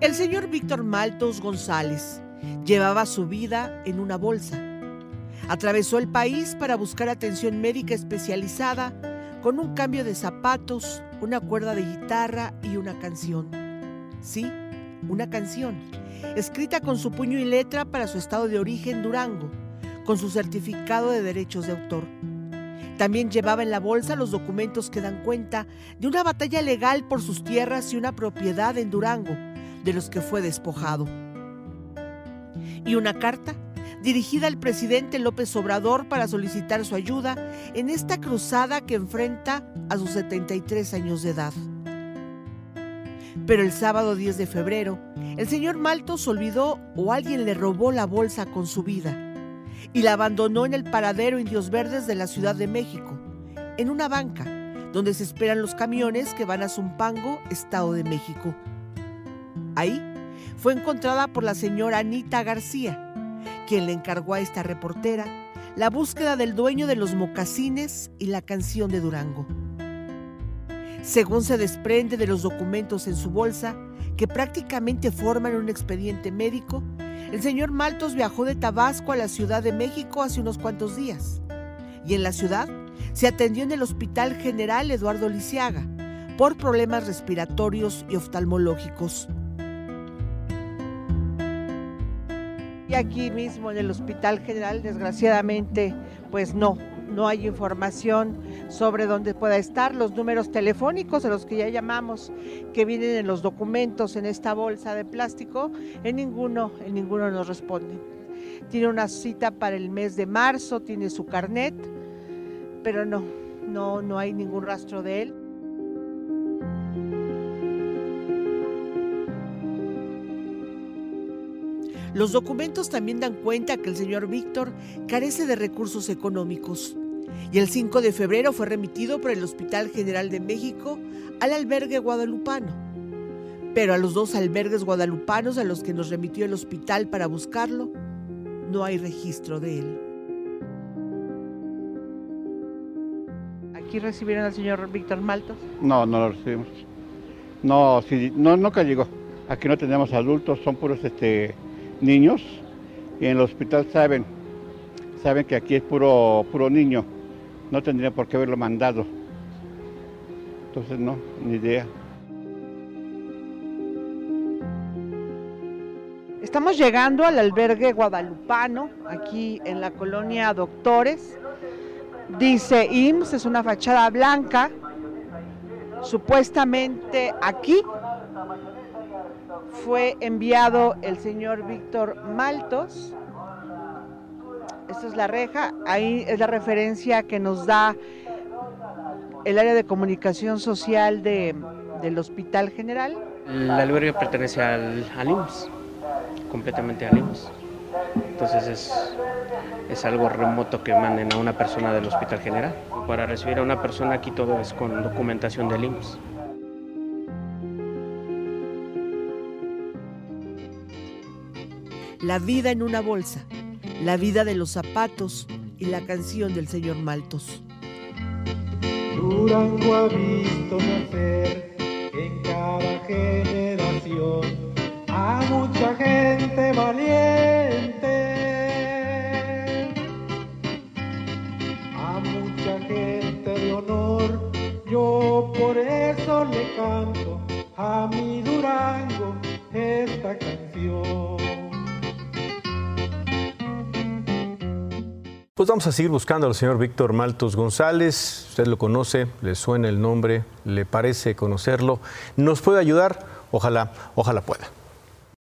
El señor Víctor Maltos González llevaba su vida en una bolsa. Atravesó el país para buscar atención médica especializada con un cambio de zapatos, una cuerda de guitarra y una canción. Sí, una canción, escrita con su puño y letra para su estado de origen Durango, con su certificado de derechos de autor. También llevaba en la bolsa los documentos que dan cuenta de una batalla legal por sus tierras y una propiedad en Durango, de los que fue despojado. Y una carta dirigida al presidente López Obrador para solicitar su ayuda en esta cruzada que enfrenta a sus 73 años de edad. Pero el sábado 10 de febrero, el señor Maltos olvidó o alguien le robó la bolsa con su vida y la abandonó en el paradero Indios Verdes de la Ciudad de México, en una banca donde se esperan los camiones que van a Zumpango, Estado de México. Ahí fue encontrada por la señora Anita García, quien le encargó a esta reportera la búsqueda del dueño de los mocasines y la canción de Durango. Según se desprende de los documentos en su bolsa, que prácticamente forman un expediente médico, el señor Maltos viajó de Tabasco a la Ciudad de México hace unos cuantos días. Y en la ciudad se atendió en el Hospital General Eduardo Lisiaga por problemas respiratorios y oftalmológicos. Y aquí mismo en el Hospital General, desgraciadamente, pues no, no hay información sobre dónde pueda estar. Los números telefónicos a los que ya llamamos, que vienen en los documentos en esta bolsa de plástico, en ninguno, en ninguno nos responden. Tiene una cita para el mes de marzo, tiene su carnet, pero no, no, no hay ningún rastro de él. Los documentos también dan cuenta que el señor Víctor carece de recursos económicos y el 5 de febrero fue remitido por el Hospital General de México al albergue guadalupano. Pero a los dos albergues guadalupanos a los que nos remitió el hospital para buscarlo, no hay registro de él. ¿Aquí recibieron al señor Víctor Maltos? No, no lo recibimos. No, sí, no, nunca llegó. Aquí no tenemos adultos, son puros este, niños y en el hospital saben, saben que aquí es puro, puro niño, no tendría por qué haberlo mandado. Entonces no, ni idea. Estamos llegando al albergue guadalupano, aquí en la colonia Doctores. Dice IMSS, es una fachada blanca. Supuestamente aquí fue enviado el señor Víctor Maltos. Esta es la reja, ahí es la referencia que nos da el área de comunicación social de, del Hospital General. El albergue pertenece al, al completamente al IMSS. Entonces es, es algo remoto que manden a una persona del Hospital General. Para recibir a una persona aquí todo es con documentación del IMSS. La vida en una bolsa, la vida de los zapatos y la canción del señor Maltos. Durango ha visto nacer en cada generación a mucha gente valiente, a mucha gente de honor. Yo por eso le canto a mi Durango Pues vamos a seguir buscando al señor Víctor Maltos González. Usted lo conoce, le suena el nombre, le parece conocerlo. ¿Nos puede ayudar? Ojalá, ojalá pueda.